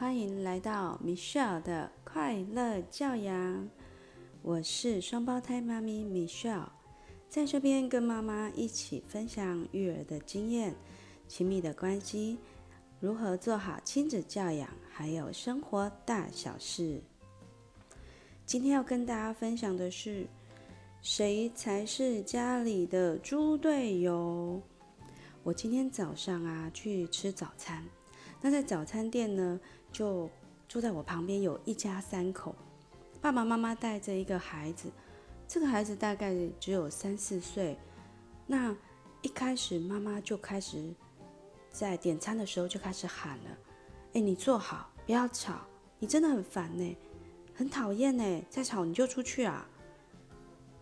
欢迎来到 Michelle 的快乐教养。我是双胞胎妈咪 Michelle，在这边跟妈妈一起分享育儿的经验、亲密的关系，如何做好亲子教养，还有生活大小事。今天要跟大家分享的是，谁才是家里的猪队友？我今天早上啊去吃早餐。那在早餐店呢，就住在我旁边有一家三口，爸爸妈妈带着一个孩子，这个孩子大概只有三四岁。那一开始妈妈就开始在点餐的时候就开始喊了：“哎，你坐好，不要吵，你真的很烦呢，很讨厌呢，再吵你就出去啊！”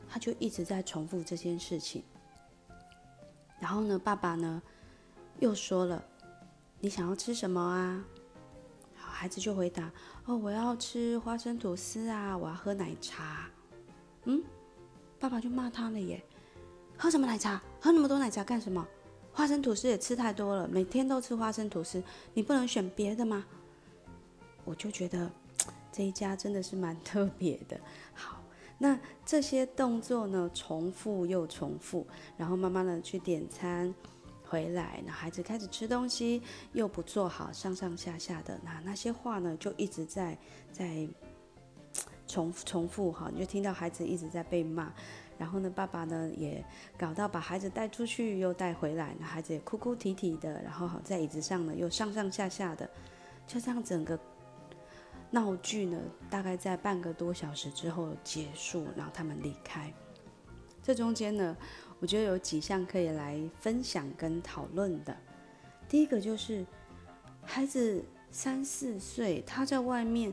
他就一直在重复这件事情。然后呢，爸爸呢又说了。你想要吃什么啊？孩子就回答：“哦，我要吃花生吐司啊，我要喝奶茶。”嗯，爸爸就骂他了耶：“喝什么奶茶？喝那么多奶茶干什么？花生吐司也吃太多了，每天都吃花生吐司，你不能选别的吗？”我就觉得这一家真的是蛮特别的。好，那这些动作呢，重复又重复，然后妈妈呢去点餐。回来，那孩子开始吃东西，又不做好，上上下下的，那那些话呢，就一直在在重重复哈，你就听到孩子一直在被骂，然后呢，爸爸呢也搞到把孩子带出去又带回来，那孩子也哭哭啼啼的，然后好在椅子上呢又上上下下的，就这样整个闹剧呢，大概在半个多小时之后结束，然后他们离开，这中间呢。我觉得有几项可以来分享跟讨论的。第一个就是孩子三四岁，他在外面，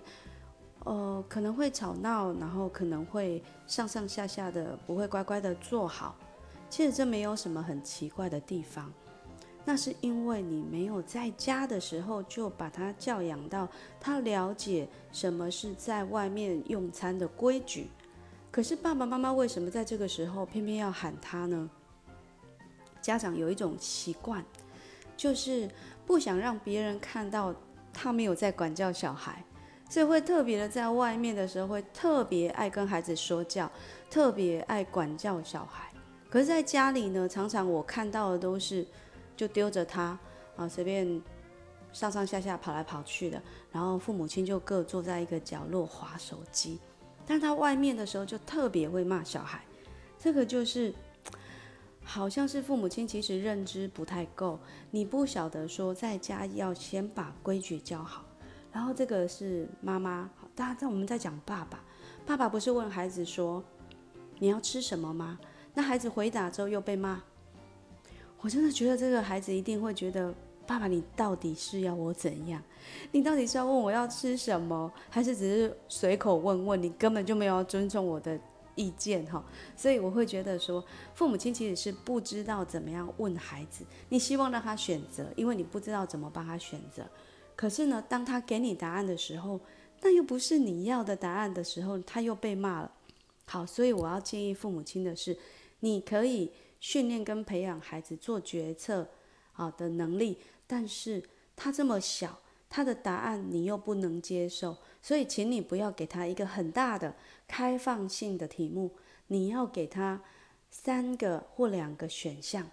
呃，可能会吵闹，然后可能会上上下下的，不会乖乖的坐好。其实这没有什么很奇怪的地方，那是因为你没有在家的时候就把他教养到他了解什么是在外面用餐的规矩。可是爸爸妈妈为什么在这个时候偏偏要喊他呢？家长有一种习惯，就是不想让别人看到他没有在管教小孩，所以会特别的在外面的时候会特别爱跟孩子说教，特别爱管教小孩。可是在家里呢，常常我看到的都是就丢着他啊，随便上上下下跑来跑去的，然后父母亲就各坐在一个角落划手机。但他外面的时候就特别会骂小孩，这个就是 好像是父母亲其实认知不太够，你不晓得说在家要先把规矩教好，然后这个是妈妈，大家在我们在讲爸爸，爸爸不是问孩子说你要吃什么吗？那孩子回答之后又被骂，我真的觉得这个孩子一定会觉得。爸爸，你到底是要我怎样？你到底是要问我要吃什么，还是只是随口问问？你根本就没有尊重我的意见哈。所以我会觉得说，父母亲其实是不知道怎么样问孩子。你希望让他选择，因为你不知道怎么帮他选择。可是呢，当他给你答案的时候，那又不是你要的答案的时候，他又被骂了。好，所以我要建议父母亲的是，你可以训练跟培养孩子做决策好的能力。但是他这么小，他的答案你又不能接受，所以请你不要给他一个很大的开放性的题目，你要给他三个或两个选项。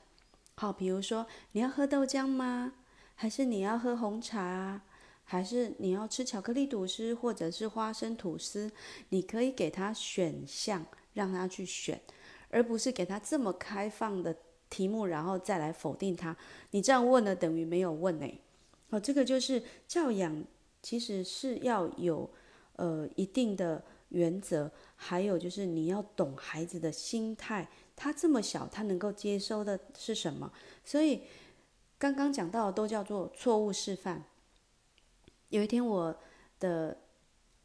好，比如说你要喝豆浆吗？还是你要喝红茶？还是你要吃巧克力吐司或者是花生吐司？你可以给他选项，让他去选，而不是给他这么开放的。题目，然后再来否定他。你这样问了，等于没有问呢。哦，这个就是教养，其实是要有呃一定的原则，还有就是你要懂孩子的心态。他这么小，他能够接收的是什么？所以刚刚讲到的都叫做错误示范。有一天，我的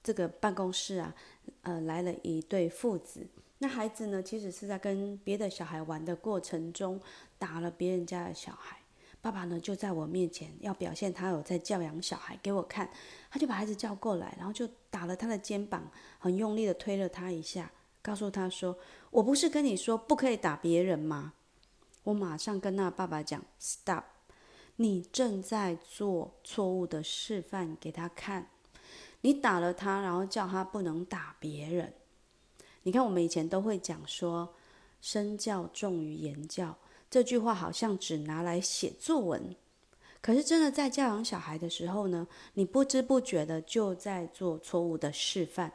这个办公室啊，呃，来了一对父子。那孩子呢？其实是在跟别的小孩玩的过程中打了别人家的小孩。爸爸呢就在我面前要表现他有在教养小孩给我看，他就把孩子叫过来，然后就打了他的肩膀，很用力的推了他一下，告诉他说：“我不是跟你说不可以打别人吗？”我马上跟那爸爸讲：“Stop！你正在做错误的示范给他看。你打了他，然后叫他不能打别人。你看，我们以前都会讲说“身教重于言教”这句话，好像只拿来写作文。可是，真的在教养小孩的时候呢，你不知不觉的就在做错误的示范。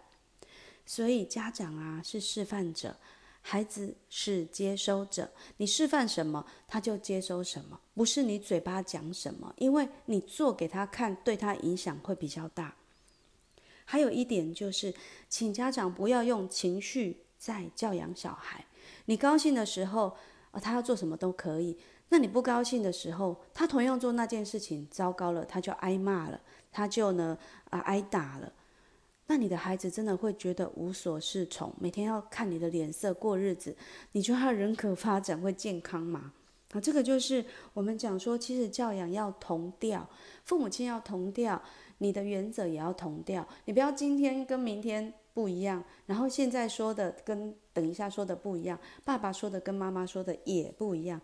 所以，家长啊是示范者。孩子是接收者，你示范什么，他就接收什么，不是你嘴巴讲什么，因为你做给他看，对他影响会比较大。还有一点就是，请家长不要用情绪在教养小孩。你高兴的时候，啊，他要做什么都可以；那你不高兴的时候，他同样做那件事情，糟糕了，他就挨骂了，他就呢啊挨打了。那你的孩子真的会觉得无所适从，每天要看你的脸色过日子，你觉得他人格发展会健康吗？啊，这个就是我们讲说，其实教养要同调，父母亲要同调，你的原则也要同调，你不要今天跟明天不一样，然后现在说的跟等一下说的不一样，爸爸说的跟妈妈说的也不一样。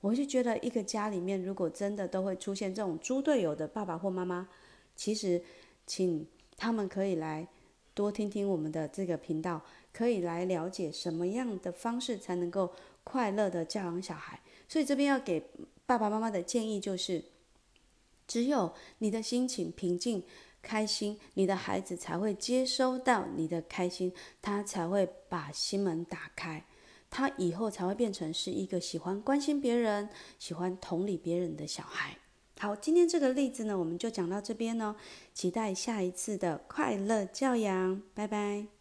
我就觉得一个家里面如果真的都会出现这种猪队友的爸爸或妈妈，其实请。他们可以来多听听我们的这个频道，可以来了解什么样的方式才能够快乐的教养小孩。所以这边要给爸爸妈妈的建议就是：只有你的心情平静、开心，你的孩子才会接收到你的开心，他才会把心门打开，他以后才会变成是一个喜欢关心别人、喜欢同理别人的小孩。好，今天这个例子呢，我们就讲到这边哦。期待下一次的快乐教养，拜拜。